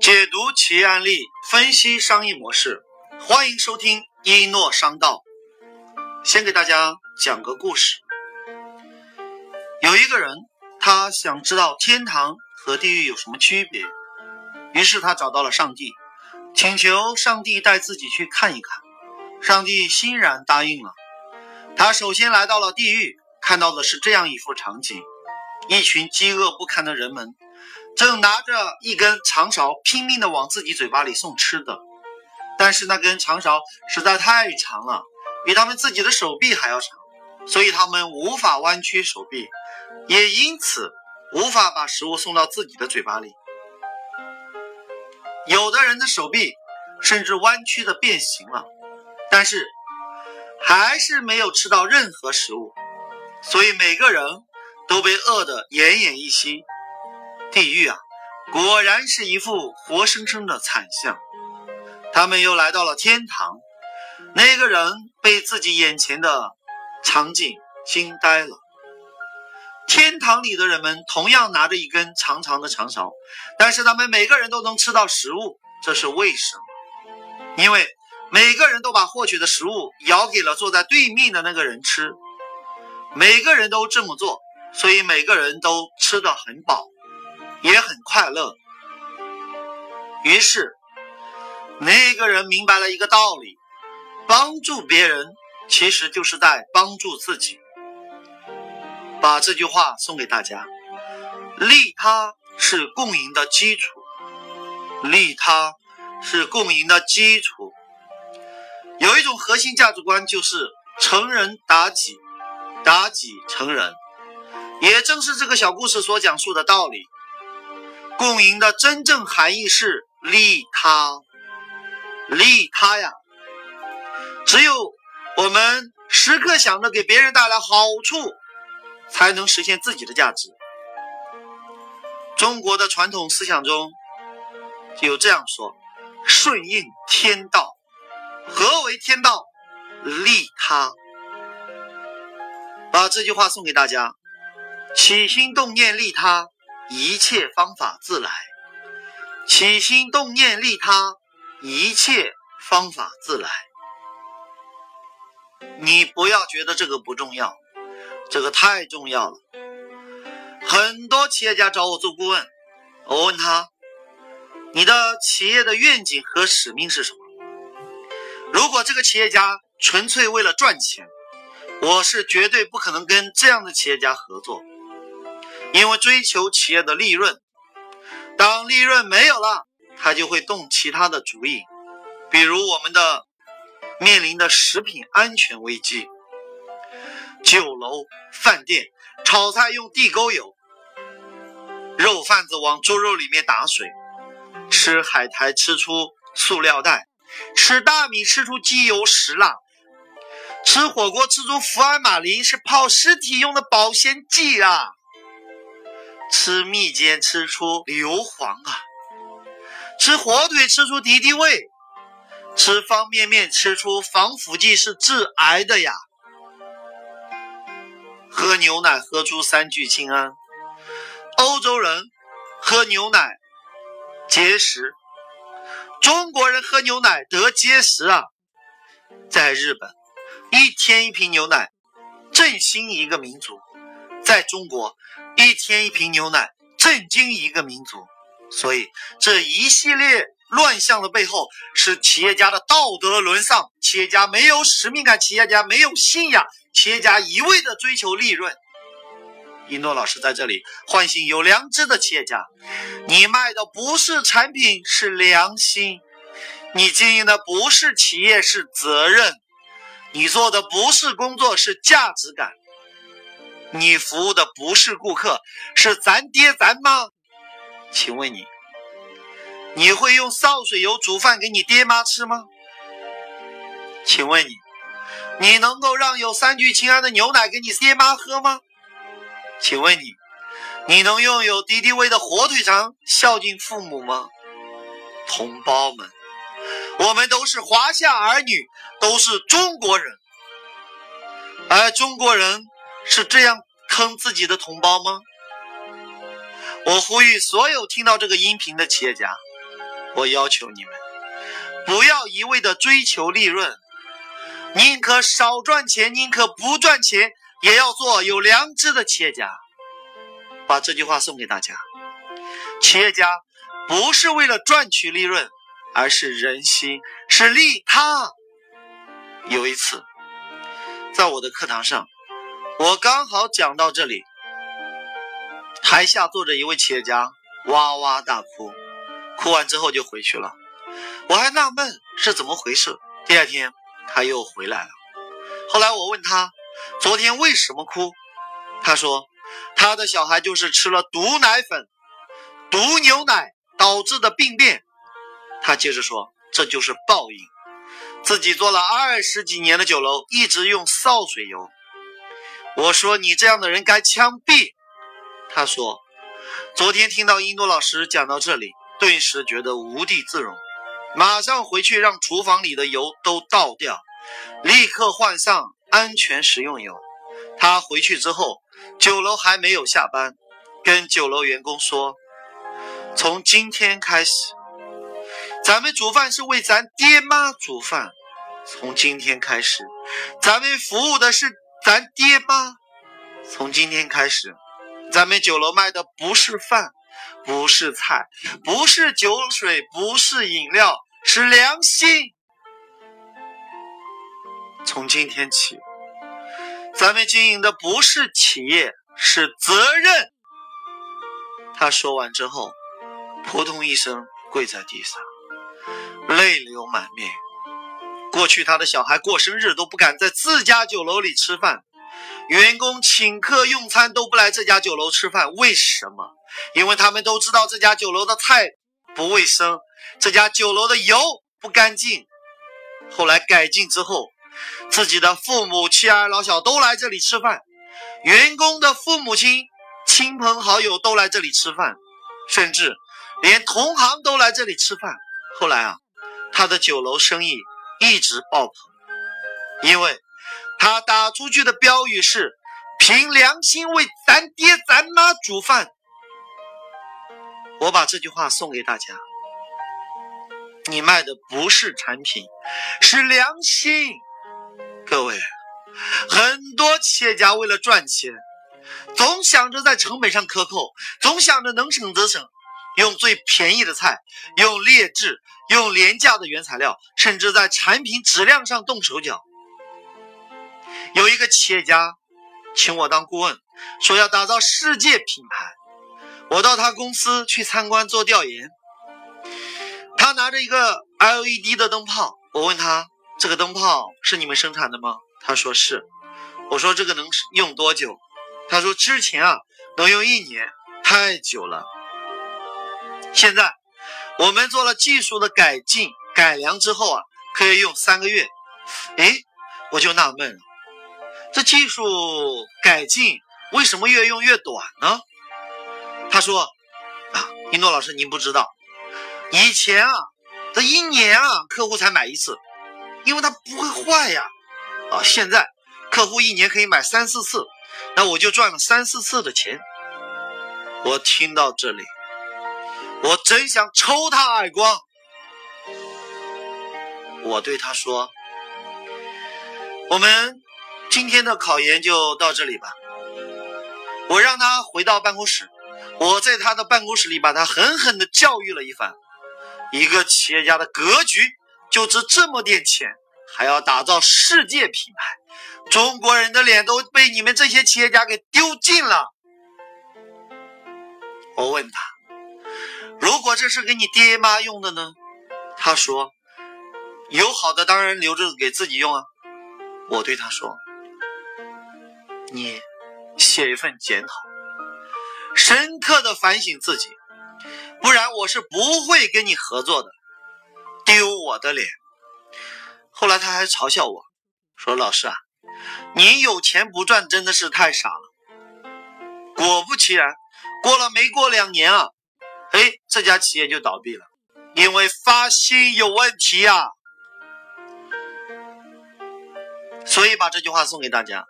解读企业案例，分析商业模式，欢迎收听一诺商道。先给大家讲个故事。有一个人，他想知道天堂和地狱有什么区别，于是他找到了上帝，请求上帝带自己去看一看。上帝欣然答应了。他首先来到了地狱，看到的是这样一幅场景：一群饥饿不堪的人们。正拿着一根长勺，拼命的往自己嘴巴里送吃的，但是那根长勺实在太长了，比他们自己的手臂还要长，所以他们无法弯曲手臂，也因此无法把食物送到自己的嘴巴里。有的人的手臂甚至弯曲的变形了，但是还是没有吃到任何食物，所以每个人都被饿得奄奄一息。地狱啊，果然是一副活生生的惨象。他们又来到了天堂，那个人被自己眼前的场景惊呆了。天堂里的人们同样拿着一根长长的长勺，但是他们每个人都能吃到食物，这是为什么？因为每个人都把获取的食物舀给了坐在对面的那个人吃。每个人都这么做，所以每个人都吃得很饱。也很快乐。于是，那个人明白了一个道理：帮助别人其实就是在帮助自己。把这句话送给大家：利他是共赢的基础。利他是共赢的基础。有一种核心价值观，就是成人达己，达己成人。也正是这个小故事所讲述的道理。共赢的真正含义是利他，利他呀！只有我们时刻想着给别人带来好处，才能实现自己的价值。中国的传统思想中有这样说：“顺应天道。”何为天道？利他。把这句话送给大家：起心动念利他。一切方法自来，起心动念利他，一切方法自来。你不要觉得这个不重要，这个太重要了。很多企业家找我做顾问，我问他：你的企业的愿景和使命是什么？如果这个企业家纯粹为了赚钱，我是绝对不可能跟这样的企业家合作。因为追求企业的利润，当利润没有了，他就会动其他的主意，比如我们的面临的食品安全危机。酒楼、饭店炒菜用地沟油，肉贩子往猪肉里面打水，吃海苔吃出塑料袋，吃大米吃出机油石蜡，吃火锅吃出福尔马林是泡尸体用的保鲜剂啊！吃蜜饯吃出硫磺啊，吃火腿吃出敌敌畏，吃方便面吃出防腐剂是致癌的呀，喝牛奶喝出三聚氰胺，欧洲人喝牛奶结石，中国人喝牛奶得结石啊，在日本一天一瓶牛奶振兴一个民族。在中国，一天一瓶牛奶震惊一个民族，所以这一系列乱象的背后是企业家的道德沦丧，企业家没有使命感，企业家没有信仰，企业家一味的追求利润。一诺老师在这里唤醒有良知的企业家，你卖的不是产品，是良心；你经营的不是企业，是责任；你做的不是工作，是价值感。你服务的不是顾客，是咱爹咱妈。请问你，你会用潲水油煮饭给你爹妈吃吗？请问你，你能够让有三聚氰胺的牛奶给你爹妈喝吗？请问你，你能用有敌敌畏的火腿肠孝敬父母吗？同胞们，我们都是华夏儿女，都是中国人，而中国人。是这样坑自己的同胞吗？我呼吁所有听到这个音频的企业家，我要求你们，不要一味的追求利润，宁可少赚钱，宁可不赚钱，也要做有良知的企业家。把这句话送给大家：企业家不是为了赚取利润，而是人心，是利他。有一次，在我的课堂上，我刚好讲到这里，台下坐着一位企业家，哇哇大哭，哭完之后就回去了。我还纳闷是怎么回事。第二天他又回来了。后来我问他昨天为什么哭，他说他的小孩就是吃了毒奶粉、毒牛奶导致的病变。他接着说这就是报应。自己做了二十几年的酒楼，一直用潲水油。我说你这样的人该枪毙。他说，昨天听到英多老师讲到这里，顿时觉得无地自容，马上回去让厨房里的油都倒掉，立刻换上安全食用油。他回去之后，酒楼还没有下班，跟酒楼员工说，从今天开始。咱们煮饭是为咱爹妈煮饭，从今天开始，咱们服务的是咱爹妈。从今天开始，咱们酒楼卖的不是饭，不是菜，不是酒水，不是饮料，是良心。从今天起，咱们经营的不是企业，是责任。他说完之后，扑通一声跪在地上。泪流满面。过去他的小孩过生日都不敢在自家酒楼里吃饭，员工请客用餐都不来这家酒楼吃饭。为什么？因为他们都知道这家酒楼的菜不卫生，这家酒楼的油不干净。后来改进之后，自己的父母、妻儿老小都来这里吃饭，员工的父母亲、亲朋好友都来这里吃饭，甚至连同行都来这里吃饭。后来啊。他的酒楼生意一直爆棚，因为他打出去的标语是“凭良心为咱爹咱妈煮饭”。我把这句话送给大家：你卖的不是产品，是良心。各位，很多企业家为了赚钱，总想着在成本上克扣，总想着能省则省。用最便宜的菜，用劣质、用廉价的原材料，甚至在产品质量上动手脚。有一个企业家请我当顾问，说要打造世界品牌。我到他公司去参观做调研，他拿着一个 LED 的灯泡，我问他这个灯泡是你们生产的吗？他说是。我说这个能用多久？他说之前啊能用一年，太久了。现在我们做了技术的改进改良之后啊，可以用三个月。哎，我就纳闷了，这技术改进为什么越用越短呢？他说：“啊，一诺老师，您不知道，以前啊，这一年啊，客户才买一次，因为它不会坏呀。啊，现在客户一年可以买三四次，那我就赚了三四次的钱。”我听到这里。我真想抽他耳光！我对他说：“我们今天的考研就到这里吧。”我让他回到办公室，我在他的办公室里把他狠狠的教育了一番。一个企业家的格局就值这么点钱，还要打造世界品牌，中国人的脸都被你们这些企业家给丢尽了。我问他。如果这是给你爹妈用的呢？他说：“有好的当然留着给自己用啊。”我对他说：“你写一份检讨，深刻的反省自己，不然我是不会跟你合作的，丢我的脸。”后来他还嘲笑我说：“老师啊，你有钱不赚真的是太傻了。”果不其然，过了没过两年啊。哎，这家企业就倒闭了，因为发心有问题呀。所以把这句话送给大家：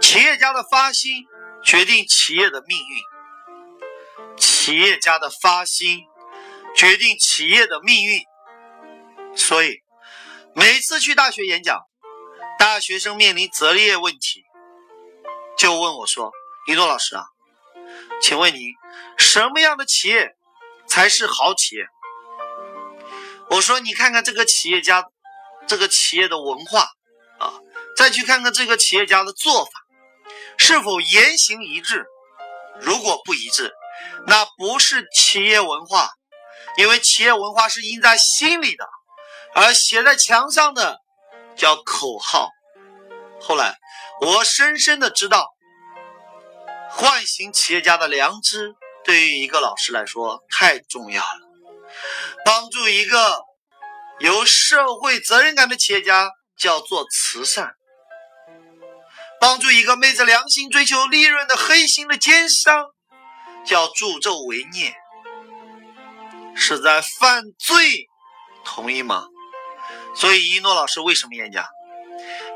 企业家的发心决定企业的命运，企业家的发心决定企业的命运。所以，每次去大学演讲，大学生面临择业问题，就问我说：“一诺老师啊，请问您什么样的企业才是好企业？”我说：“你看看这个企业家，这个企业的文化啊，再去看看这个企业家的做法，是否言行一致？如果不一致，那不是企业文化，因为企业文化是印在心里的。”而写在墙上的叫口号。后来，我深深的知道，唤醒企业家的良知对于一个老师来说太重要了。帮助一个有社会责任感的企业家叫做慈善；帮助一个昧着良心追求利润的黑心的奸商叫助纣为虐，是在犯罪。同意吗？所以，一诺老师为什么演讲？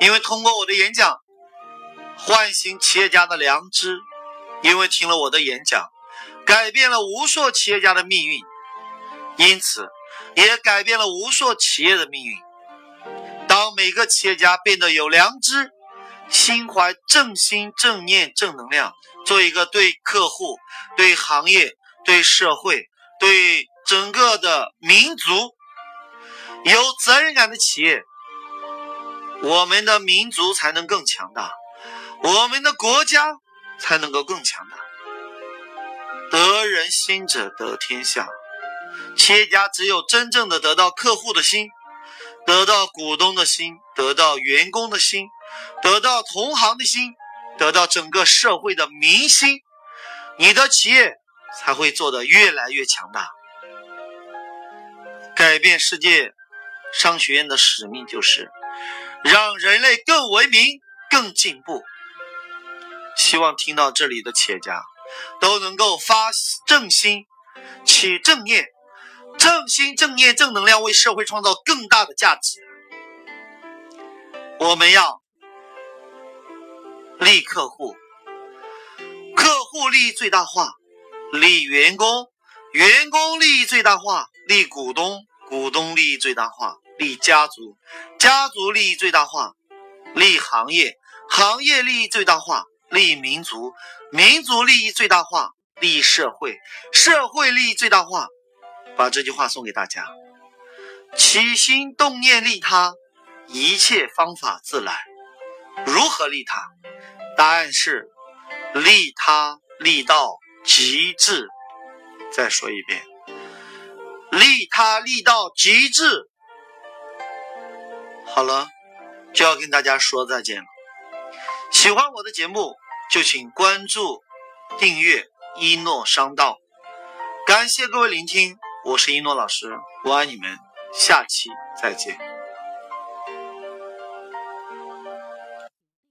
因为通过我的演讲，唤醒企业家的良知；因为听了我的演讲，改变了无数企业家的命运，因此也改变了无数企业的命运。当每个企业家变得有良知，心怀正心、正念、正能量，做一个对客户、对行业、对社会、对整个的民族。有责任感的企业，我们的民族才能更强大，我们的国家才能够更强大。得人心者得天下。企业家只有真正的得到客户的心，得到股东的心，得到员工的心，得到同行的心，得到整个社会的民心，你的企业才会做得越来越强大，改变世界。商学院的使命就是让人类更文明、更进步。希望听到这里的企业家都能够发正心、起正念，正心、正念、正能量，为社会创造更大的价值。我们要利客户，客户利益最大化；利员工，员工利益最大化；利股东，股东利益最大化。利家族，家族利益最大化；利行业，行业利益最大化；利民族，民族利益最大化；利社会，社会利益最大化。把这句话送给大家：起心动念利他，一切方法自来。如何利他？答案是利他利到极致。再说一遍，利他利到极致。好了，就要跟大家说再见了。喜欢我的节目，就请关注、订阅一诺商道。感谢各位聆听，我是一诺老师，我爱你们，下期再见。